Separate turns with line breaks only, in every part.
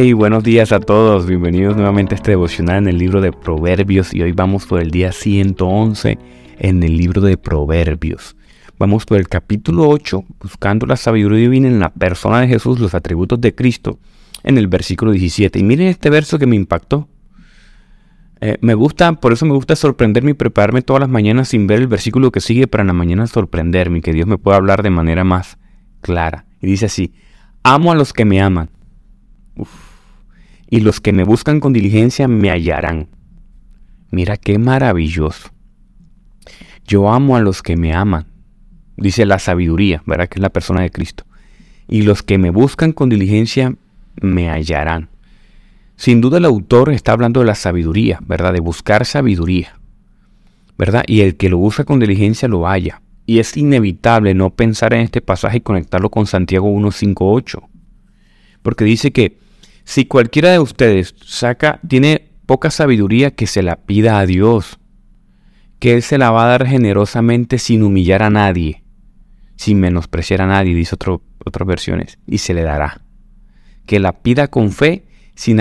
Hey, buenos días a todos. Bienvenidos nuevamente a este devocional en el libro de Proverbios y hoy vamos por el día 111 en el libro de Proverbios. Vamos por el capítulo 8, buscando la sabiduría divina en la persona de Jesús, los atributos de Cristo, en el versículo 17. Y miren este verso que me impactó. Eh, me gusta, por eso me gusta sorprenderme y prepararme todas las mañanas sin ver el versículo que sigue para en la mañana sorprenderme, que Dios me pueda hablar de manera más clara. Y dice así, amo a los que me aman y los que me buscan con diligencia me hallarán. Mira qué maravilloso. Yo amo a los que me aman, dice la sabiduría, ¿verdad? Que es la persona de Cristo. Y los que me buscan con diligencia me hallarán. Sin duda el autor está hablando de la sabiduría, ¿verdad? De buscar sabiduría, ¿verdad? Y el que lo busca con diligencia lo halla. Y es inevitable no pensar en este pasaje y conectarlo con Santiago 1.5.8. Porque dice que si cualquiera de ustedes saca, tiene poca sabiduría, que se la pida a Dios, que Él se la va a dar generosamente sin humillar a nadie, sin menospreciar a nadie, dice otras versiones, y se le dará. Que la pida con fe, sin,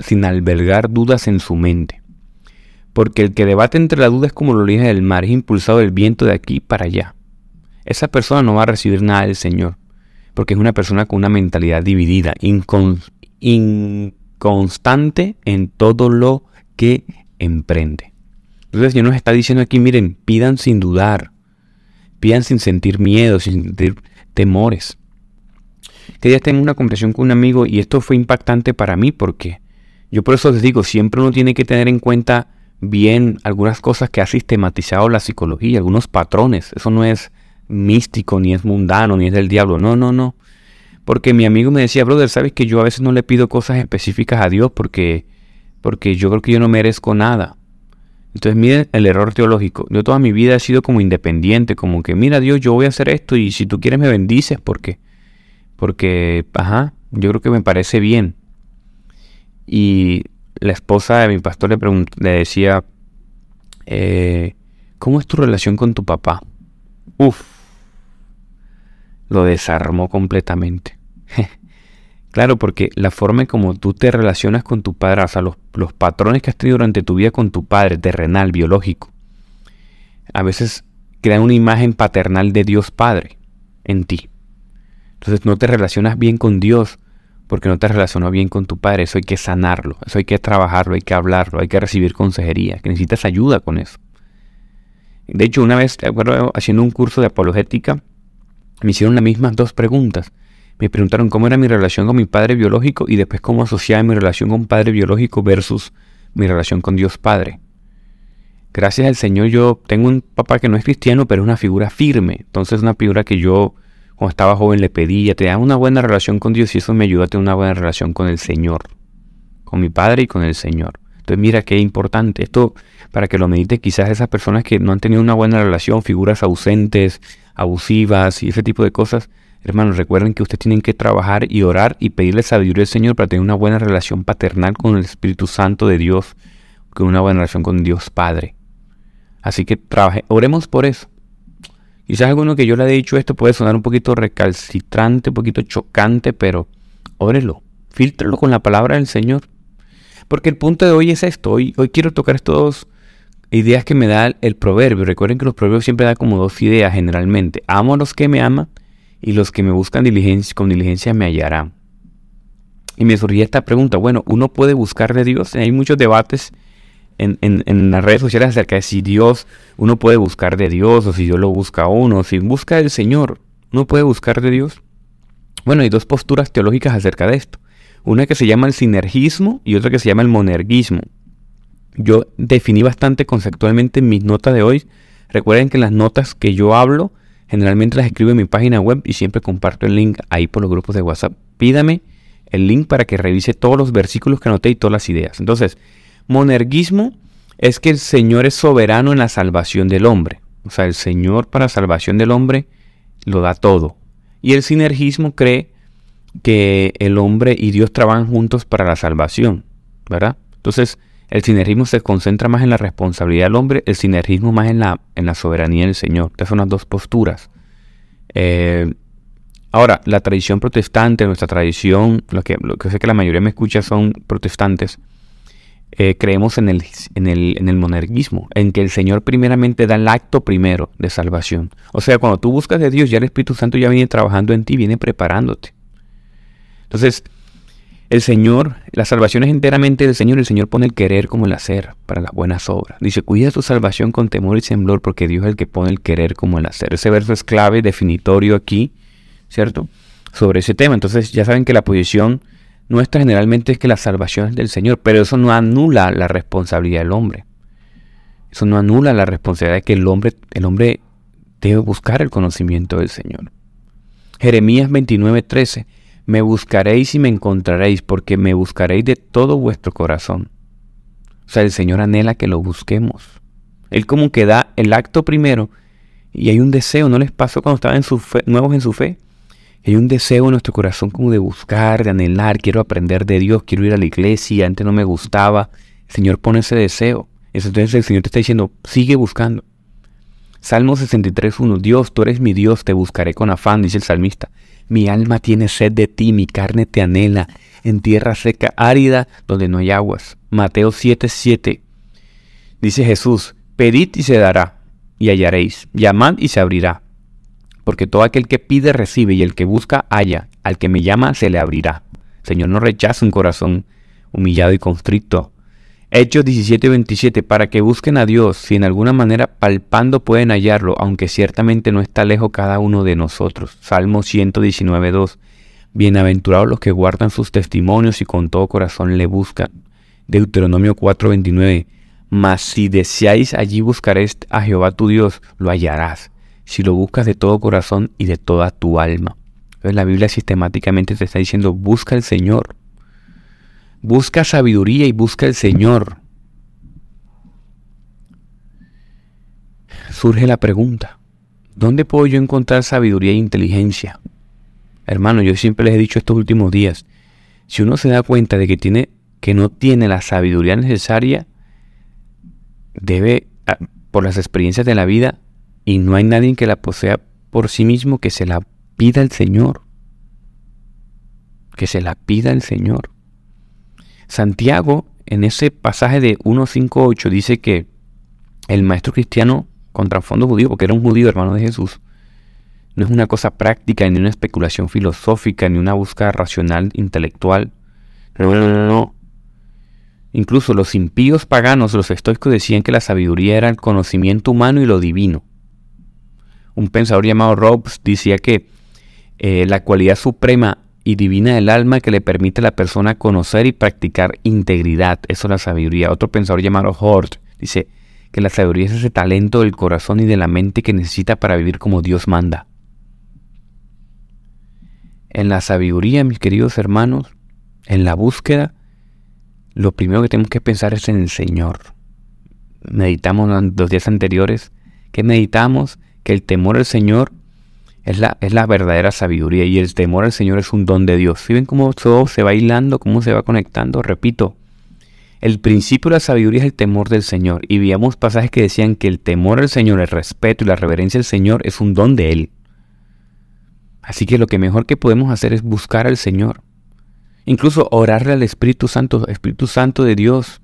sin albergar dudas en su mente. Porque el que debate entre la duda es como lo oleaje del mar, es impulsado del viento de aquí para allá. Esa persona no va a recibir nada del Señor, porque es una persona con una mentalidad dividida, inconstante en todo lo que emprende. Entonces Dios nos está diciendo aquí, miren, pidan sin dudar, pidan sin sentir miedo, sin sentir temores. Que día tengo una conversación con un amigo y esto fue impactante para mí porque yo por eso les digo, siempre uno tiene que tener en cuenta bien algunas cosas que ha sistematizado la psicología, algunos patrones. Eso no es místico, ni es mundano, ni es del diablo. No, no, no. Porque mi amigo me decía, brother, sabes que yo a veces no le pido cosas específicas a Dios porque, porque yo creo que yo no merezco nada. Entonces miren el error teológico. Yo toda mi vida he sido como independiente, como que mira Dios, yo voy a hacer esto y si tú quieres me bendices porque, porque, ajá, yo creo que me parece bien. Y la esposa de mi pastor le, le decía, eh, ¿cómo es tu relación con tu papá? Uf, lo desarmó completamente. claro, porque la forma en como tú te relacionas con tu padre, o sea, los, los patrones que has tenido durante tu vida con tu padre, terrenal, biológico, a veces crean una imagen paternal de Dios Padre en ti. Entonces no te relacionas bien con Dios porque no te relacionas bien con tu padre. Eso hay que sanarlo, eso hay que trabajarlo, hay que hablarlo, hay que recibir consejería, que necesitas ayuda con eso. De hecho, una vez, haciendo un curso de apologética, me hicieron las mismas dos preguntas. Me preguntaron cómo era mi relación con mi padre biológico y después cómo asociaba mi relación con padre biológico versus mi relación con Dios Padre. Gracias al Señor yo tengo un papá que no es cristiano, pero es una figura firme. Entonces una figura que yo cuando estaba joven le pedía, te da una buena relación con Dios y eso me ayudó a tener una buena relación con el Señor, con mi Padre y con el Señor. Entonces mira qué importante esto para que lo medite quizás esas personas que no han tenido una buena relación, figuras ausentes, abusivas y ese tipo de cosas, hermanos, recuerden que ustedes tienen que trabajar y orar y pedirle sabiduría al Señor para tener una buena relación paternal con el Espíritu Santo de Dios, con una buena relación con Dios Padre. Así que trabaje, oremos por eso. Quizás alguno que yo le haya dicho esto puede sonar un poquito recalcitrante, un poquito chocante, pero órelo, filtrelo con la palabra del Señor. Porque el punto de hoy es esto. Hoy, hoy quiero tocar estos ideas que me da el proverbio. Recuerden que los proverbios siempre dan como dos ideas generalmente. Amo a los que me aman y los que me buscan diligencia, con diligencia me hallarán. Y me surgía esta pregunta, bueno, ¿uno puede buscar de Dios? Hay muchos debates en, en, las redes sociales acerca de si Dios, uno puede buscar de Dios o si Dios lo busca a uno, si busca del Señor, ¿uno puede buscar de Dios? Bueno, hay dos posturas teológicas acerca de esto. Una que se llama el sinergismo y otra que se llama el monergismo. Yo definí bastante conceptualmente en mis notas de hoy. Recuerden que las notas que yo hablo generalmente las escribo en mi página web y siempre comparto el link ahí por los grupos de WhatsApp. Pídame el link para que revise todos los versículos que anoté y todas las ideas. Entonces, monergismo es que el Señor es soberano en la salvación del hombre. O sea, el Señor para salvación del hombre lo da todo. Y el sinergismo cree que el hombre y Dios trabajan juntos para la salvación, ¿verdad? Entonces, el sinergismo se concentra más en la responsabilidad del hombre, el sinergismo más en la, en la soberanía del Señor. Estas son las dos posturas. Eh, Ahora, la tradición protestante, nuestra tradición, lo que, lo que sé que la mayoría me escucha son protestantes, eh, creemos en el, en, el, en el en que el Señor primeramente da el acto primero de salvación. O sea, cuando tú buscas de Dios, ya el Espíritu Santo ya viene trabajando en ti, viene preparándote. Entonces, el Señor, la salvación es enteramente del Señor, el Señor pone el querer como el hacer para las buenas obras. Dice, cuida tu salvación con temor y temblor, porque Dios es el que pone el querer como el hacer. Ese verso es clave, definitorio aquí, ¿cierto? Sobre ese tema. Entonces ya saben que la posición nuestra generalmente es que la salvación es del Señor, pero eso no anula la responsabilidad del hombre. Eso no anula la responsabilidad de que el hombre, el hombre debe buscar el conocimiento del Señor. Jeremías 29:13 me buscaréis y me encontraréis, porque me buscaréis de todo vuestro corazón. O sea, el Señor anhela que lo busquemos. Él como que da el acto primero y hay un deseo, ¿no les pasó cuando estaban en su nuevos en su fe? Hay un deseo en nuestro corazón como de buscar, de anhelar, quiero aprender de Dios, quiero ir a la iglesia, antes no me gustaba. El Señor pone ese deseo. Entonces el Señor te está diciendo, sigue buscando. Salmo 63.1, Dios, tú eres mi Dios, te buscaré con afán, dice el salmista. Mi alma tiene sed de ti, mi carne te anhela, en tierra seca, árida, donde no hay aguas. Mateo 7:7. Dice Jesús, pedid y se dará, y hallaréis, llamad y se abrirá. Porque todo aquel que pide recibe, y el que busca halla, al que me llama se le abrirá. Señor no rechaza un corazón humillado y constricto, Hechos 17:27, para que busquen a Dios, si en alguna manera palpando pueden hallarlo, aunque ciertamente no está lejos cada uno de nosotros. Salmo 119:2, bienaventurados los que guardan sus testimonios y con todo corazón le buscan. Deuteronomio 4:29, mas si deseáis allí buscaréis a Jehová tu Dios, lo hallarás, si lo buscas de todo corazón y de toda tu alma. Entonces la Biblia sistemáticamente te está diciendo, busca al Señor. Busca sabiduría y busca el Señor. Surge la pregunta, ¿dónde puedo yo encontrar sabiduría e inteligencia? Hermano, yo siempre les he dicho estos últimos días, si uno se da cuenta de que tiene que no tiene la sabiduría necesaria, debe ah, por las experiencias de la vida y no hay nadie que la posea por sí mismo que se la pida el Señor. Que se la pida el Señor. Santiago, en ese pasaje de 1.5.8, dice que el maestro cristiano con trasfondo judío, porque era un judío hermano de Jesús, no es una cosa práctica, ni una especulación filosófica, ni una búsqueda racional, intelectual. No, no, no, no. Incluso los impíos paganos, los estoicos, decían que la sabiduría era el conocimiento humano y lo divino. Un pensador llamado Robes decía que eh, la cualidad suprema y divina del alma que le permite a la persona conocer y practicar integridad. Eso es la sabiduría. Otro pensador llamado Hort dice que la sabiduría es ese talento del corazón y de la mente que necesita para vivir como Dios manda. En la sabiduría, mis queridos hermanos, en la búsqueda, lo primero que tenemos que pensar es en el Señor. Meditamos los días anteriores que meditamos que el temor al Señor es la, es la verdadera sabiduría y el temor al Señor es un don de Dios. ¿Sí ven cómo todo se va hilando, cómo se va conectando? Repito, el principio de la sabiduría es el temor del Señor. Y veíamos pasajes que decían que el temor al Señor, el respeto y la reverencia al Señor es un don de Él. Así que lo que mejor que podemos hacer es buscar al Señor. Incluso orarle al Espíritu Santo, Espíritu Santo de Dios.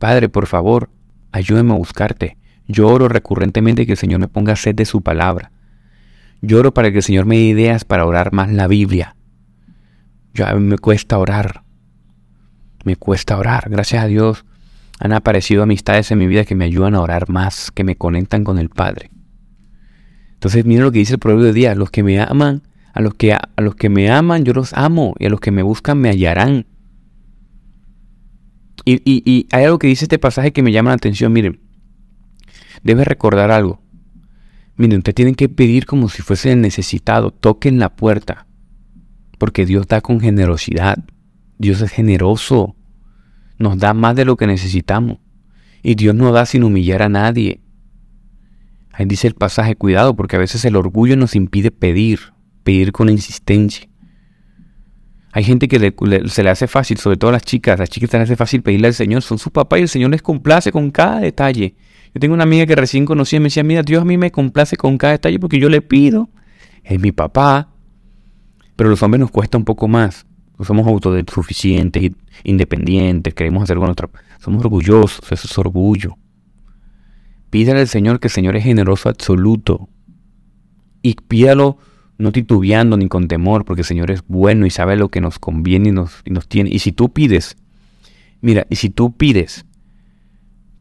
Padre, por favor, ayúdame a buscarte. Yo oro recurrentemente que el Señor me ponga sed de su palabra. Lloro para que el Señor me dé ideas para orar más la Biblia. Yo, a mí me cuesta orar. Me cuesta orar. Gracias a Dios han aparecido amistades en mi vida que me ayudan a orar más, que me conectan con el Padre. Entonces miren lo que dice el proverbio de día. Los que me aman, a los que, a los que me aman yo los amo y a los que me buscan me hallarán. Y, y, y hay algo que dice este pasaje que me llama la atención. Miren, debes recordar algo. Miren, ustedes tienen que pedir como si fuese necesitado. Toquen la puerta. Porque Dios da con generosidad. Dios es generoso. Nos da más de lo que necesitamos. Y Dios no da sin humillar a nadie. Ahí dice el pasaje, cuidado, porque a veces el orgullo nos impide pedir, pedir con insistencia. Hay gente que se le hace fácil, sobre todo a las chicas, las chicas se les hace fácil pedirle al Señor, son su papá y el Señor les complace con cada detalle. Yo tengo una amiga que recién conocí y me decía, mira, Dios a mí me complace con cada detalle porque yo le pido. Es mi papá. Pero los hombres nos cuesta un poco más. somos autosuficientes, independientes, queremos hacer con otra. Somos orgullosos, eso es orgullo. Pídale al Señor que el Señor es generoso absoluto. Y pídalo no titubeando ni con temor, porque el Señor es bueno y sabe lo que nos conviene y nos, y nos tiene. Y si tú pides, mira, y si tú pides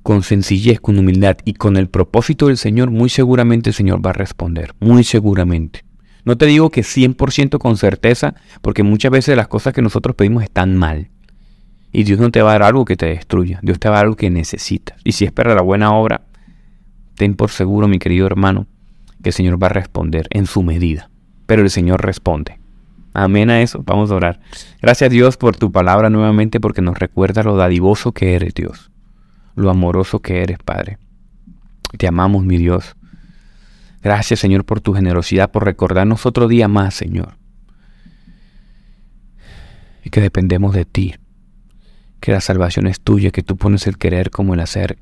con sencillez, con humildad y con el propósito del Señor, muy seguramente el Señor va a responder, muy seguramente. No te digo que 100% con certeza, porque muchas veces las cosas que nosotros pedimos están mal. Y Dios no te va a dar algo que te destruya, Dios te va a dar algo que necesitas. Y si espera la buena obra, ten por seguro, mi querido hermano, que el Señor va a responder en su medida. Pero el Señor responde. Amén a eso. Vamos a orar. Gracias Dios por tu palabra nuevamente porque nos recuerda lo dadivoso que eres, Dios. Lo amoroso que eres, Padre. Te amamos, mi Dios. Gracias, Señor, por tu generosidad, por recordarnos otro día más, Señor. Y que dependemos de ti. Que la salvación es tuya, que tú pones el querer como el hacer.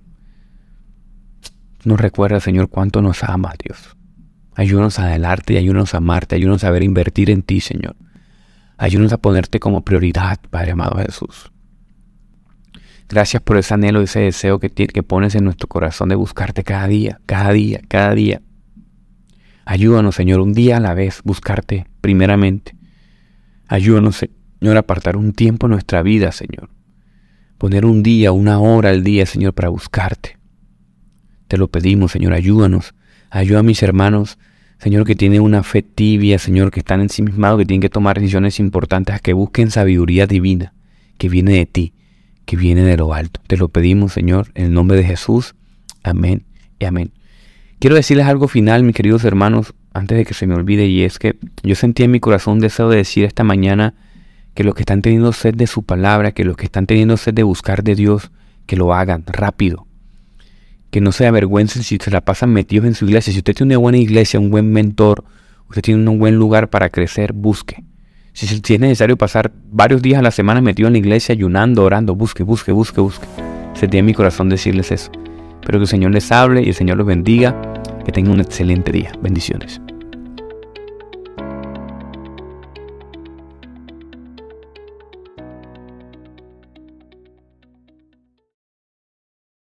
Nos recuerda, Señor, cuánto nos amas, Dios. Ayúdanos a adelarte y ayúdanos a amarte, ayúdanos a saber invertir en ti, Señor. Ayúdanos a ponerte como prioridad, Padre amado Jesús. Gracias por ese anhelo, ese deseo que, pones en nuestro corazón de buscarte cada día, cada día, cada día. Ayúdanos, Señor, un día a la vez, buscarte primeramente. Ayúdanos, Señor, a apartar un tiempo en nuestra vida, Señor. Poner un día, una hora al día, Señor, para buscarte. Te lo pedimos, Señor, ayúdanos. Ayuda a mis hermanos, Señor, que tienen una fe tibia, Señor, que están ensimismados, que tienen que tomar decisiones importantes, a que busquen sabiduría divina, que viene de ti, que viene de lo alto. Te lo pedimos, Señor, en el nombre de Jesús. Amén y amén. Quiero decirles algo final, mis queridos hermanos, antes de que se me olvide, y es que yo sentí en mi corazón un deseo de decir esta mañana que los que están teniendo sed de su palabra, que los que están teniendo sed de buscar de Dios, que lo hagan rápido. Que no se avergüencen si se la pasan metidos en su iglesia. Si usted tiene una buena iglesia, un buen mentor, usted tiene un buen lugar para crecer, busque. Si, es necesario pasar varios días a la semana metido en la iglesia, ayunando, orando, busque, busque, busque, busque. Sentí en mi corazón decirles eso. Espero que el Señor les hable y el Señor los bendiga. Que tengan un excelente día. Bendiciones.